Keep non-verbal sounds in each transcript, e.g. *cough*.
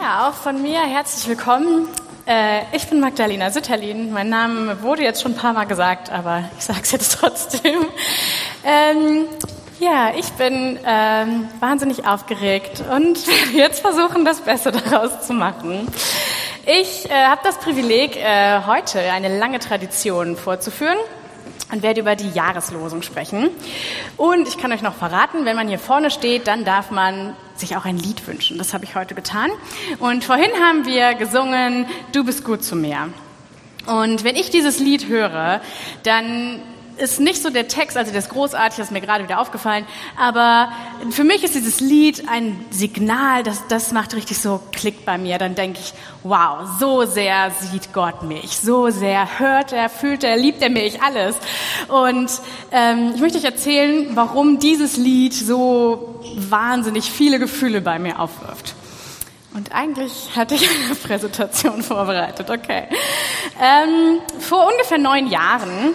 Ja, auch von mir herzlich willkommen. Äh, ich bin Magdalena Sütterlin. Mein Name wurde jetzt schon ein paar Mal gesagt, aber ich sage es jetzt *laughs* trotzdem. Ähm, ja, ich bin ähm, wahnsinnig aufgeregt und *laughs* werde jetzt versuchen, das Beste daraus zu machen. Ich äh, habe das Privileg, äh, heute eine lange Tradition vorzuführen und werde über die Jahreslosung sprechen. Und ich kann euch noch verraten, wenn man hier vorne steht, dann darf man sich auch ein Lied wünschen. Das habe ich heute getan. Und vorhin haben wir gesungen, Du bist gut zu mir. Und wenn ich dieses Lied höre, dann ist nicht so der Text, also das großartig, das ist mir gerade wieder aufgefallen, aber für mich ist dieses Lied ein Signal, das, das macht richtig so Klick bei mir. Dann denke ich, wow, so sehr sieht Gott mich, so sehr hört er, fühlt er, liebt er mich, alles. Und ähm, ich möchte euch erzählen, warum dieses Lied so wahnsinnig viele Gefühle bei mir aufwirft. Und eigentlich hatte ich eine Präsentation *laughs* vorbereitet, okay. Ähm, vor ungefähr neun Jahren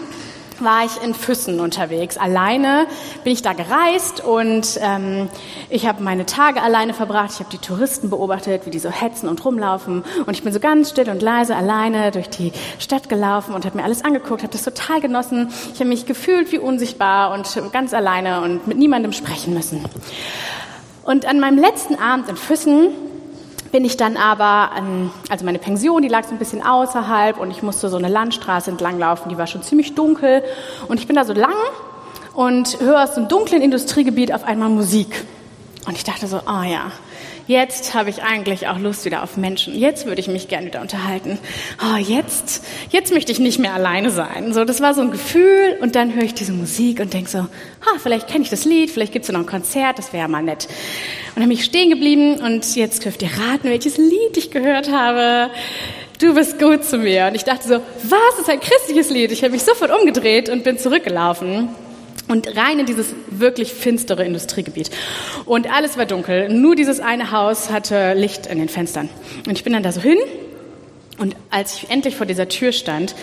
war ich in Füssen unterwegs. Alleine bin ich da gereist und ähm, ich habe meine Tage alleine verbracht. Ich habe die Touristen beobachtet, wie die so hetzen und rumlaufen. Und ich bin so ganz still und leise alleine durch die Stadt gelaufen und habe mir alles angeguckt, habe das total genossen. Ich habe mich gefühlt wie unsichtbar und ganz alleine und mit niemandem sprechen müssen. Und an meinem letzten Abend in Füssen bin ich dann aber, an, also meine Pension, die lag so ein bisschen außerhalb und ich musste so eine Landstraße entlang laufen, die war schon ziemlich dunkel und ich bin da so lang und höre aus dem dunklen Industriegebiet auf einmal Musik. Und ich dachte so, ah oh ja, jetzt habe ich eigentlich auch Lust wieder auf Menschen. Jetzt würde ich mich gerne wieder unterhalten. Oh, jetzt, jetzt möchte ich nicht mehr alleine sein. So, das war so ein Gefühl und dann höre ich diese Musik und denke so, ha, vielleicht kenne ich das Lied, vielleicht gibt es noch ein Konzert, das wäre mal nett. Und dann bin ich stehen geblieben und jetzt dürft ihr raten, welches Lied ich gehört habe. Du bist gut zu mir. Und ich dachte so, was, ist ein christliches Lied. Ich habe mich sofort umgedreht und bin zurückgelaufen und rein in dieses wirklich finstere Industriegebiet. Und alles war dunkel. Nur dieses eine Haus hatte Licht in den Fenstern. Und ich bin dann da so hin. Und als ich endlich vor dieser Tür stand,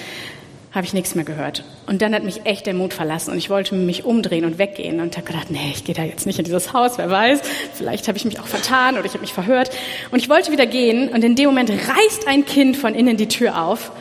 habe ich nichts mehr gehört. Und dann hat mich echt der Mut verlassen und ich wollte mich umdrehen und weggehen und habe gedacht, nee, ich gehe da jetzt nicht in dieses Haus, wer weiß, vielleicht habe ich mich auch vertan oder ich habe mich verhört. Und ich wollte wieder gehen und in dem Moment reißt ein Kind von innen die Tür auf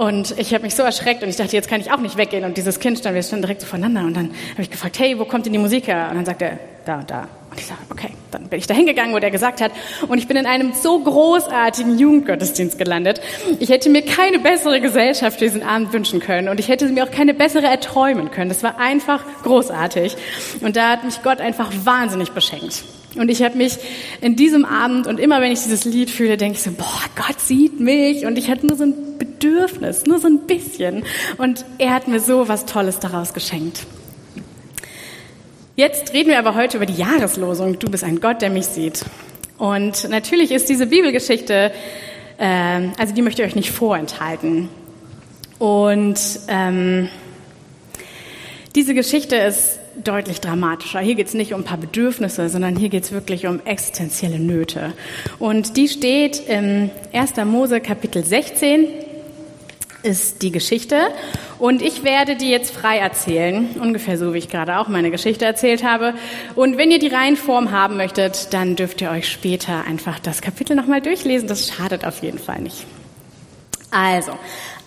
und ich habe mich so erschreckt und ich dachte, jetzt kann ich auch nicht weggehen. Und dieses Kind stand, wir standen direkt so voneinander. Und dann habe ich gefragt, hey, wo kommt denn die Musik her? Und dann sagt er, da und da. Und ich sage, okay, dann bin ich da hingegangen, wo der gesagt hat. Und ich bin in einem so großartigen Jugendgottesdienst gelandet. Ich hätte mir keine bessere Gesellschaft für diesen Abend wünschen können. Und ich hätte mir auch keine bessere erträumen können. Das war einfach großartig. Und da hat mich Gott einfach wahnsinnig beschenkt. Und ich habe mich in diesem Abend und immer wenn ich dieses Lied fühle, denke ich so, boah, Gott sieht mich und ich hatte nur so ein Bedürfnis, nur so ein bisschen. Und er hat mir so was Tolles daraus geschenkt. Jetzt reden wir aber heute über die Jahreslosung. Du bist ein Gott, der mich sieht. Und natürlich ist diese Bibelgeschichte, äh, also die möchte ich euch nicht vorenthalten. Und ähm, diese Geschichte ist deutlich dramatischer. Hier geht es nicht um ein paar Bedürfnisse, sondern hier geht es wirklich um existenzielle Nöte. Und die steht im 1. Mose Kapitel 16 ist die Geschichte. Und ich werde die jetzt frei erzählen, ungefähr so, wie ich gerade auch meine Geschichte erzählt habe. Und wenn ihr die Reihenform haben möchtet, dann dürft ihr euch später einfach das Kapitel nochmal durchlesen. Das schadet auf jeden Fall nicht. Also,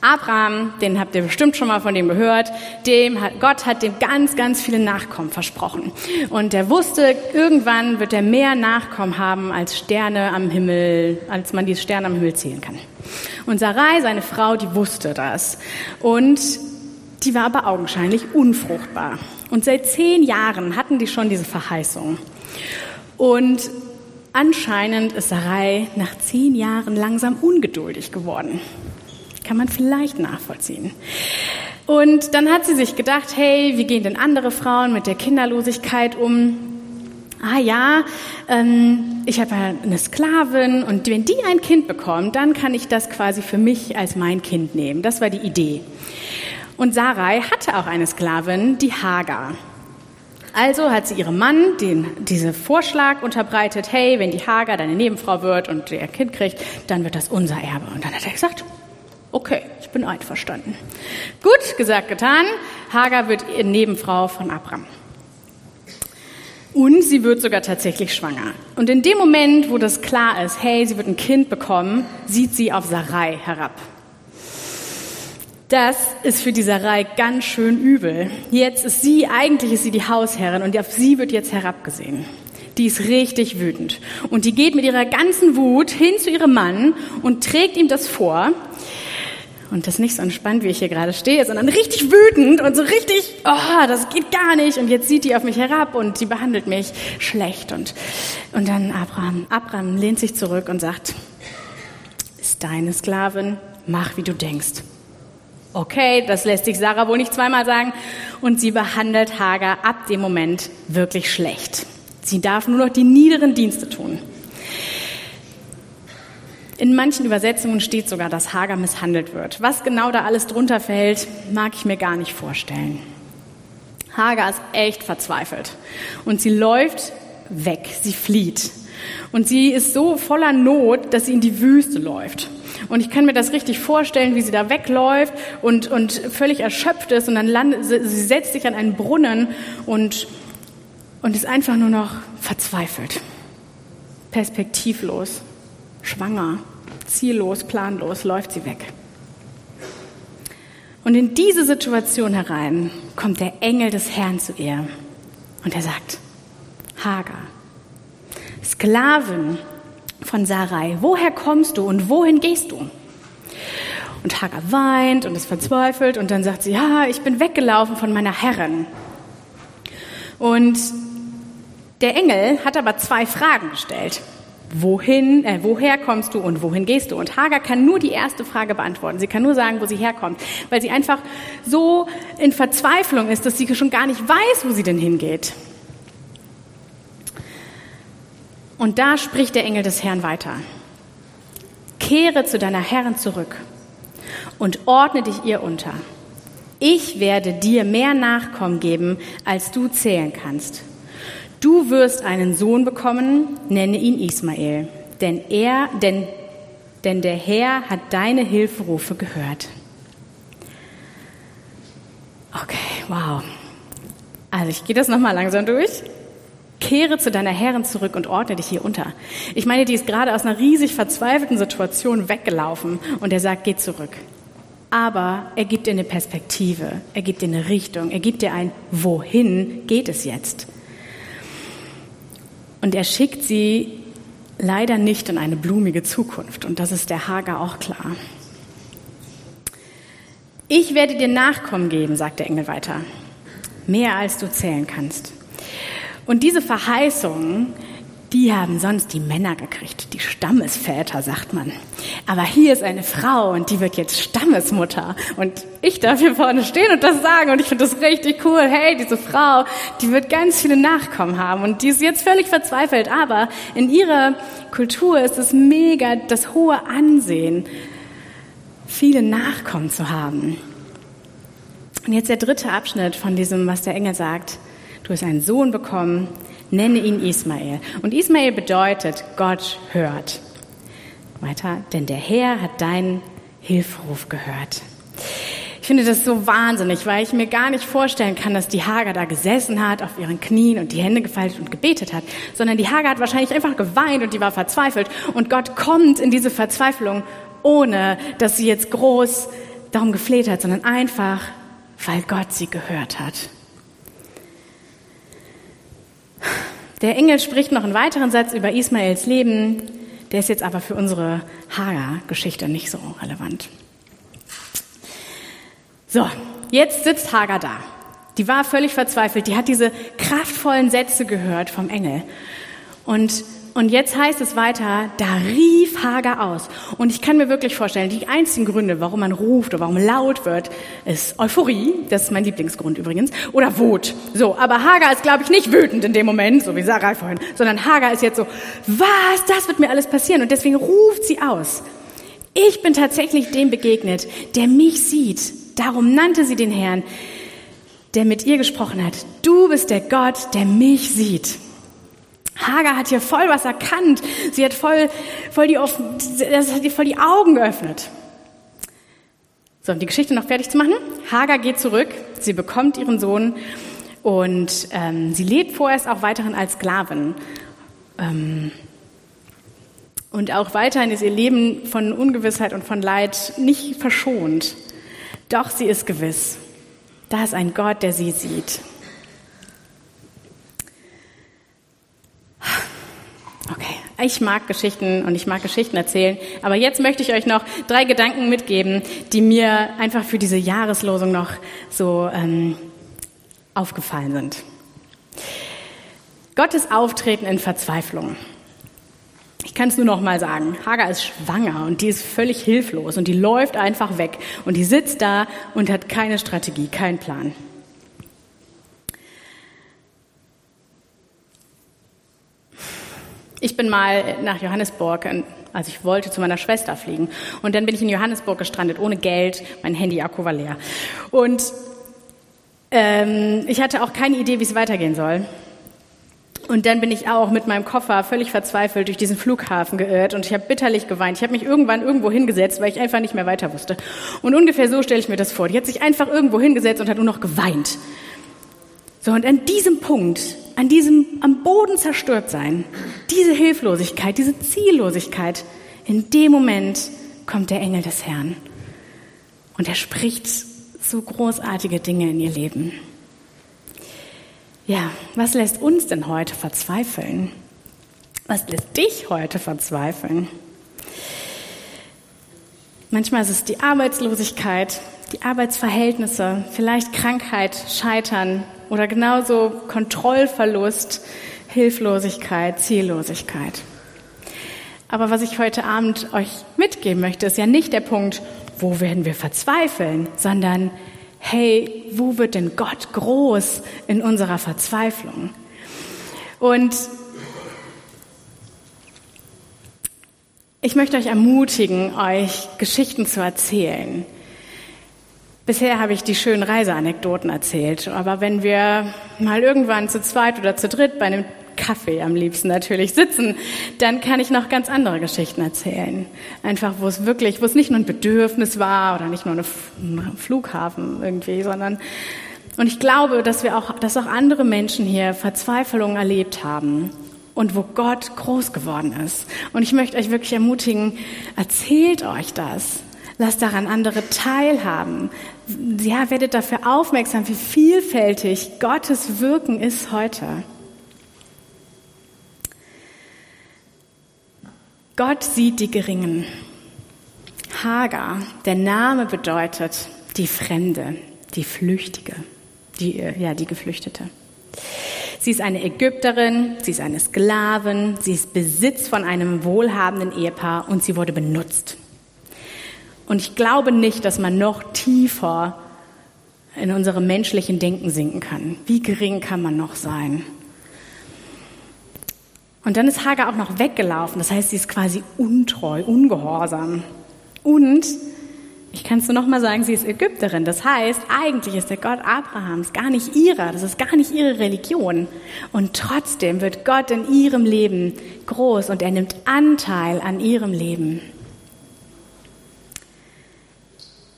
Abraham, den habt ihr bestimmt schon mal von dem gehört, dem hat, Gott hat dem ganz, ganz viele Nachkommen versprochen. Und er wusste, irgendwann wird er mehr Nachkommen haben als Sterne am Himmel, als man die Sterne am Himmel zählen kann. Und Sarai, seine Frau, die wusste das. Und die war aber augenscheinlich unfruchtbar. Und seit zehn Jahren hatten die schon diese Verheißung. Und anscheinend ist Sarai nach zehn Jahren langsam ungeduldig geworden. Kann man vielleicht nachvollziehen. Und dann hat sie sich gedacht, hey, wie gehen denn andere Frauen mit der Kinderlosigkeit um? Ah ja, ähm, ich habe eine Sklavin und wenn die ein Kind bekommt, dann kann ich das quasi für mich als mein Kind nehmen. Das war die Idee. Und Sarai hatte auch eine Sklavin, die Hagar. Also hat sie ihrem Mann den, diesen Vorschlag unterbreitet, hey, wenn die Hagar deine Nebenfrau wird und ihr Kind kriegt, dann wird das unser Erbe. Und dann hat er gesagt, Okay, ich bin einverstanden. Gut, gesagt, getan. Hagar wird Nebenfrau von Abraham. Und sie wird sogar tatsächlich schwanger. Und in dem Moment, wo das klar ist, hey, sie wird ein Kind bekommen, sieht sie auf Sarai herab. Das ist für die Sarai ganz schön übel. Jetzt ist sie, eigentlich ist sie die Hausherrin und auf sie wird jetzt herabgesehen. Die ist richtig wütend. Und die geht mit ihrer ganzen Wut hin zu ihrem Mann und trägt ihm das vor. Und das ist nicht so entspannt, wie ich hier gerade stehe, sondern richtig wütend und so richtig, oh, das geht gar nicht. Und jetzt sieht die auf mich herab und sie behandelt mich schlecht. Und, und dann Abraham, Abraham lehnt sich zurück und sagt, ist deine Sklavin, mach wie du denkst. Okay, das lässt sich Sarah wohl nicht zweimal sagen. Und sie behandelt Hagar ab dem Moment wirklich schlecht. Sie darf nur noch die niederen Dienste tun. In manchen Übersetzungen steht sogar, dass Hagar misshandelt wird. Was genau da alles drunter fällt, mag ich mir gar nicht vorstellen. Hagar ist echt verzweifelt und sie läuft weg, sie flieht. Und sie ist so voller Not, dass sie in die Wüste läuft. Und ich kann mir das richtig vorstellen, wie sie da wegläuft und, und völlig erschöpft ist und dann landet, sie setzt sich an einen Brunnen und, und ist einfach nur noch verzweifelt, perspektivlos, schwanger, ziellos, planlos, läuft sie weg. Und in diese Situation herein kommt der Engel des Herrn zu ihr und er sagt, Hagar, Sklavin von Sarai, woher kommst du und wohin gehst du? Und Hagar weint und ist verzweifelt und dann sagt sie, ja, ich bin weggelaufen von meiner Herrin. Und der Engel hat aber zwei Fragen gestellt. Wohin, äh, woher kommst du und wohin gehst du? Und Hagar kann nur die erste Frage beantworten. Sie kann nur sagen, wo sie herkommt, weil sie einfach so in Verzweiflung ist, dass sie schon gar nicht weiß, wo sie denn hingeht. Und da spricht der Engel des Herrn weiter. Kehre zu deiner Herrin zurück und ordne dich ihr unter. Ich werde dir mehr Nachkommen geben, als du zählen kannst. Du wirst einen Sohn bekommen, nenne ihn Ismael, denn er, denn, denn der Herr hat deine Hilferufe gehört. Okay, wow. Also ich gehe das nochmal langsam durch. Kehre zu deiner Herrin zurück und ordne dich hier unter. Ich meine, die ist gerade aus einer riesig verzweifelten Situation weggelaufen und er sagt, geh zurück. Aber er gibt dir eine Perspektive, er gibt dir eine Richtung, er gibt dir ein, wohin geht es jetzt? Und er schickt sie leider nicht in eine blumige Zukunft. Und das ist der Hager auch klar. Ich werde dir Nachkommen geben, sagt der Engel weiter. Mehr als du zählen kannst. Und diese Verheißung, die haben sonst die Männer gekriegt, die Stammesväter, sagt man. Aber hier ist eine Frau und die wird jetzt Stammesmutter. Und ich darf hier vorne stehen und das sagen und ich finde das richtig cool. Hey, diese Frau, die wird ganz viele Nachkommen haben und die ist jetzt völlig verzweifelt. Aber in ihrer Kultur ist es mega das hohe Ansehen, viele Nachkommen zu haben. Und jetzt der dritte Abschnitt von diesem, was der Engel sagt. Du hast einen Sohn bekommen, nenne ihn Ismael. Und Ismael bedeutet, Gott hört. Weiter, denn der Herr hat deinen Hilferuf gehört. Ich finde das so wahnsinnig, weil ich mir gar nicht vorstellen kann, dass die Hager da gesessen hat auf ihren Knien und die Hände gefaltet und gebetet hat, sondern die Hager hat wahrscheinlich einfach geweint und die war verzweifelt und Gott kommt in diese Verzweiflung, ohne dass sie jetzt groß darum gefleht hat, sondern einfach, weil Gott sie gehört hat. Der Engel spricht noch einen weiteren Satz über Ismaels Leben, der ist jetzt aber für unsere Hagar-Geschichte nicht so relevant. So, jetzt sitzt Hagar da. Die war völlig verzweifelt. Die hat diese kraftvollen Sätze gehört vom Engel. Und und jetzt heißt es weiter, da rief Hagar aus. Und ich kann mir wirklich vorstellen, die einzigen Gründe, warum man ruft oder warum laut wird, ist Euphorie, das ist mein Lieblingsgrund übrigens, oder Wut. So, aber Hagar ist, glaube ich, nicht wütend in dem Moment, so wie Sarah vorhin, sondern Hagar ist jetzt so, was, das wird mir alles passieren. Und deswegen ruft sie aus. Ich bin tatsächlich dem begegnet, der mich sieht. Darum nannte sie den Herrn, der mit ihr gesprochen hat. Du bist der Gott, der mich sieht. Hagar hat hier voll was erkannt. Sie hat voll, voll, die, das hat ihr voll die Augen geöffnet. So, um die Geschichte noch fertig zu machen. Hagar geht zurück. Sie bekommt ihren Sohn Und ähm, sie lebt vorerst auch weiterhin als Sklavin. Ähm, und auch weiterhin ist ihr Leben von Ungewissheit und von Leid nicht verschont. Doch sie ist gewiss. Da ist ein Gott, der sie sieht. Okay, ich mag Geschichten und ich mag Geschichten erzählen, aber jetzt möchte ich euch noch drei Gedanken mitgeben, die mir einfach für diese Jahreslosung noch so ähm, aufgefallen sind. Gottes Auftreten in Verzweiflung. Ich kann es nur noch mal sagen. Hagar ist schwanger und die ist völlig hilflos und die läuft einfach weg und die sitzt da und hat keine Strategie, keinen Plan. Ich bin mal nach Johannesburg, also ich wollte zu meiner Schwester fliegen und dann bin ich in Johannesburg gestrandet, ohne Geld, mein Handy-Akku war leer. Und ähm, ich hatte auch keine Idee, wie es weitergehen soll. Und dann bin ich auch mit meinem Koffer völlig verzweifelt durch diesen Flughafen geirrt und ich habe bitterlich geweint. Ich habe mich irgendwann irgendwo hingesetzt, weil ich einfach nicht mehr weiter wusste. Und ungefähr so stelle ich mir das vor. Die hat sich einfach irgendwo hingesetzt und hat nur noch geweint. So, und an diesem Punkt, an diesem am Boden zerstört sein, diese Hilflosigkeit, diese Ziellosigkeit, in dem Moment kommt der Engel des Herrn. Und er spricht so großartige Dinge in ihr Leben. Ja, was lässt uns denn heute verzweifeln? Was lässt dich heute verzweifeln? Manchmal ist es die Arbeitslosigkeit, die Arbeitsverhältnisse, vielleicht Krankheit, Scheitern oder genauso Kontrollverlust, Hilflosigkeit, Ziellosigkeit. Aber was ich heute Abend euch mitgeben möchte, ist ja nicht der Punkt, wo werden wir verzweifeln, sondern hey, wo wird denn Gott groß in unserer Verzweiflung? Und ich möchte euch ermutigen, euch Geschichten zu erzählen. Bisher habe ich die schönen Reiseanekdoten erzählt, aber wenn wir mal irgendwann zu zweit oder zu dritt bei einem Kaffee am liebsten natürlich sitzen, dann kann ich noch ganz andere Geschichten erzählen. Einfach, wo es wirklich, wo es nicht nur ein Bedürfnis war oder nicht nur ein Flughafen irgendwie, sondern und ich glaube, dass wir auch, dass auch andere Menschen hier Verzweiflung erlebt haben und wo Gott groß geworden ist. Und ich möchte euch wirklich ermutigen, erzählt euch das. Lasst daran andere teilhaben. Ja, werdet dafür aufmerksam, wie vielfältig Gottes Wirken ist heute. Gott sieht die Geringen. Hagar, der Name bedeutet die Fremde, die Flüchtige, die, ja, die Geflüchtete. Sie ist eine Ägypterin, sie ist eine Sklavin, sie ist Besitz von einem wohlhabenden Ehepaar und sie wurde benutzt. Und ich glaube nicht, dass man noch tiefer in unserem menschlichen Denken sinken kann. Wie gering kann man noch sein? Und dann ist Hagar auch noch weggelaufen. Das heißt, sie ist quasi untreu, ungehorsam. Und ich kann es nur noch mal sagen, sie ist Ägypterin. Das heißt, eigentlich ist der Gott Abrahams gar nicht ihrer. Das ist gar nicht ihre Religion. Und trotzdem wird Gott in ihrem Leben groß und er nimmt Anteil an ihrem Leben.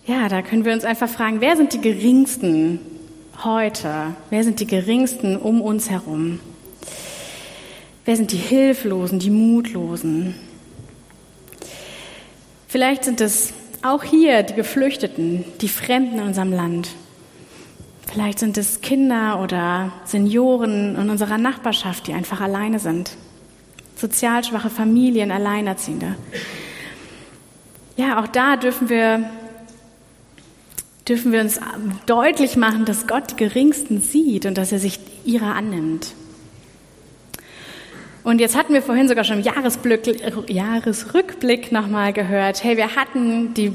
Ja, da können wir uns einfach fragen, wer sind die Geringsten heute? Wer sind die Geringsten um uns herum? Wer sind die Hilflosen, die Mutlosen? Vielleicht sind es auch hier die Geflüchteten, die Fremden in unserem Land. Vielleicht sind es Kinder oder Senioren in unserer Nachbarschaft, die einfach alleine sind. Sozial schwache Familien, Alleinerziehende. Ja, auch da dürfen wir, dürfen wir uns deutlich machen, dass Gott die Geringsten sieht und dass er sich ihrer annimmt. Und jetzt hatten wir vorhin sogar schon im Jahresrückblick nochmal gehört, hey, wir hatten die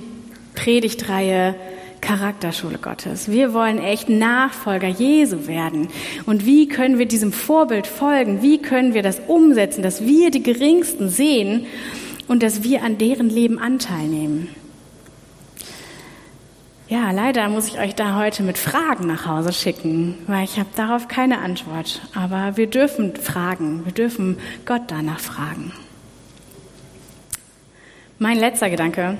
Predigtreihe Charakterschule Gottes. Wir wollen echt Nachfolger Jesu werden. Und wie können wir diesem Vorbild folgen? Wie können wir das umsetzen, dass wir die Geringsten sehen und dass wir an deren Leben Anteil nehmen? Ja, leider muss ich euch da heute mit Fragen nach Hause schicken, weil ich habe darauf keine Antwort. Aber wir dürfen fragen, wir dürfen Gott danach fragen. Mein letzter Gedanke,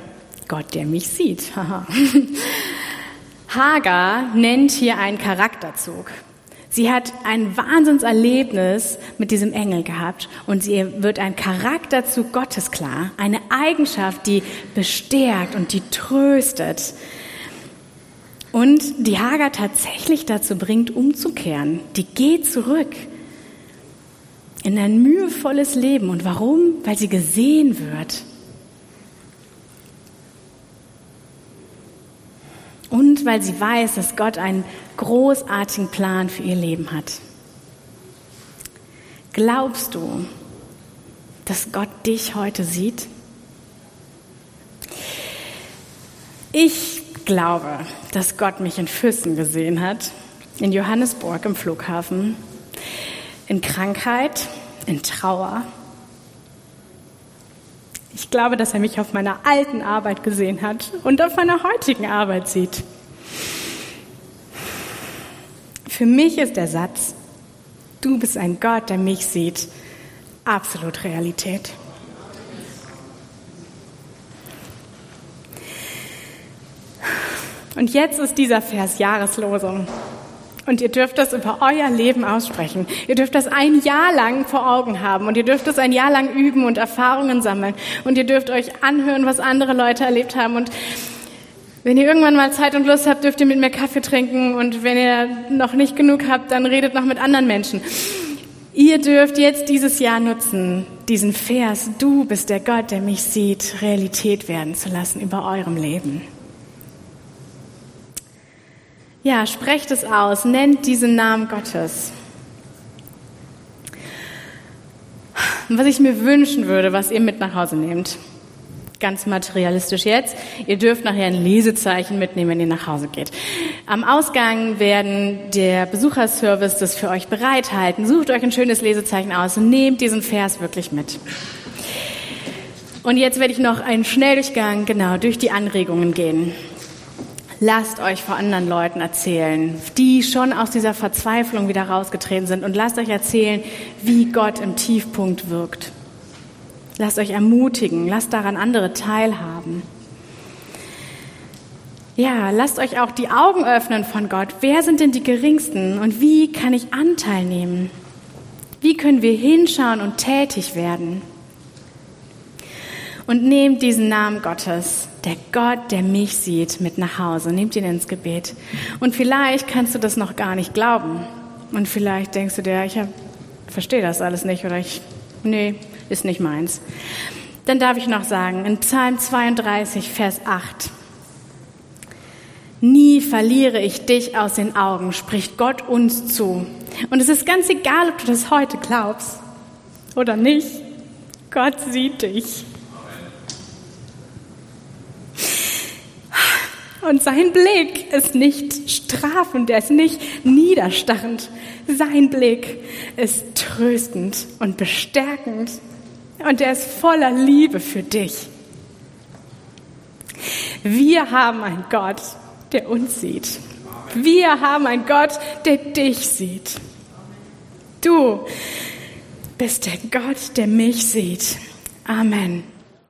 Gott, der mich sieht. *laughs* Hagar nennt hier einen Charakterzug. Sie hat ein Wahnsinnserlebnis mit diesem Engel gehabt und ihr wird ein Charakter zu Gottes klar, eine Eigenschaft, die bestärkt und die tröstet und die Hagar tatsächlich dazu bringt, umzukehren. Die geht zurück in ein mühevolles Leben. Und warum? Weil sie gesehen wird. Und weil sie weiß, dass Gott einen großartigen Plan für ihr Leben hat. Glaubst du, dass Gott dich heute sieht? Ich glaube, dass Gott mich in Füssen gesehen hat, in Johannesburg im Flughafen, in Krankheit, in Trauer. Ich glaube, dass er mich auf meiner alten Arbeit gesehen hat und auf meiner heutigen Arbeit sieht. Für mich ist der Satz, du bist ein Gott, der mich sieht, absolut Realität. Und jetzt ist dieser Vers Jahreslosung. Und ihr dürft das über euer Leben aussprechen. Ihr dürft das ein Jahr lang vor Augen haben und ihr dürft es ein Jahr lang üben und Erfahrungen sammeln. Und ihr dürft euch anhören, was andere Leute erlebt haben. Und wenn ihr irgendwann mal Zeit und Lust habt, dürft ihr mit mir Kaffee trinken. Und wenn ihr noch nicht genug habt, dann redet noch mit anderen Menschen. Ihr dürft jetzt dieses Jahr nutzen, diesen Vers, du bist der Gott, der mich sieht, Realität werden zu lassen über eurem Leben. Ja, sprecht es aus, nennt diesen Namen Gottes. Was ich mir wünschen würde, was ihr mit nach Hause nehmt. Ganz materialistisch jetzt. Ihr dürft nachher ein Lesezeichen mitnehmen, wenn ihr nach Hause geht. Am Ausgang werden der Besucherservice das für euch bereithalten. Sucht euch ein schönes Lesezeichen aus und nehmt diesen Vers wirklich mit. Und jetzt werde ich noch einen Schnelldurchgang genau durch die Anregungen gehen. Lasst euch vor anderen Leuten erzählen, die schon aus dieser Verzweiflung wieder rausgetreten sind und lasst euch erzählen, wie Gott im Tiefpunkt wirkt. Lasst euch ermutigen, lasst daran andere teilhaben. Ja, lasst euch auch die Augen öffnen von Gott. Wer sind denn die Geringsten und wie kann ich Anteil nehmen? Wie können wir hinschauen und tätig werden? Und nehmt diesen Namen Gottes der Gott, der mich sieht, mit nach Hause. Nehmt ihn ins Gebet. Und vielleicht kannst du das noch gar nicht glauben. Und vielleicht denkst du dir, ich verstehe das alles nicht oder ich, nee, ist nicht meins. Dann darf ich noch sagen, in Psalm 32, Vers 8. Nie verliere ich dich aus den Augen, spricht Gott uns zu. Und es ist ganz egal, ob du das heute glaubst oder nicht. Gott sieht dich. Und sein Blick ist nicht strafend, er ist nicht niederstarrend. Sein Blick ist tröstend und bestärkend. Und er ist voller Liebe für dich. Wir haben einen Gott, der uns sieht. Wir haben einen Gott, der dich sieht. Du bist der Gott, der mich sieht. Amen.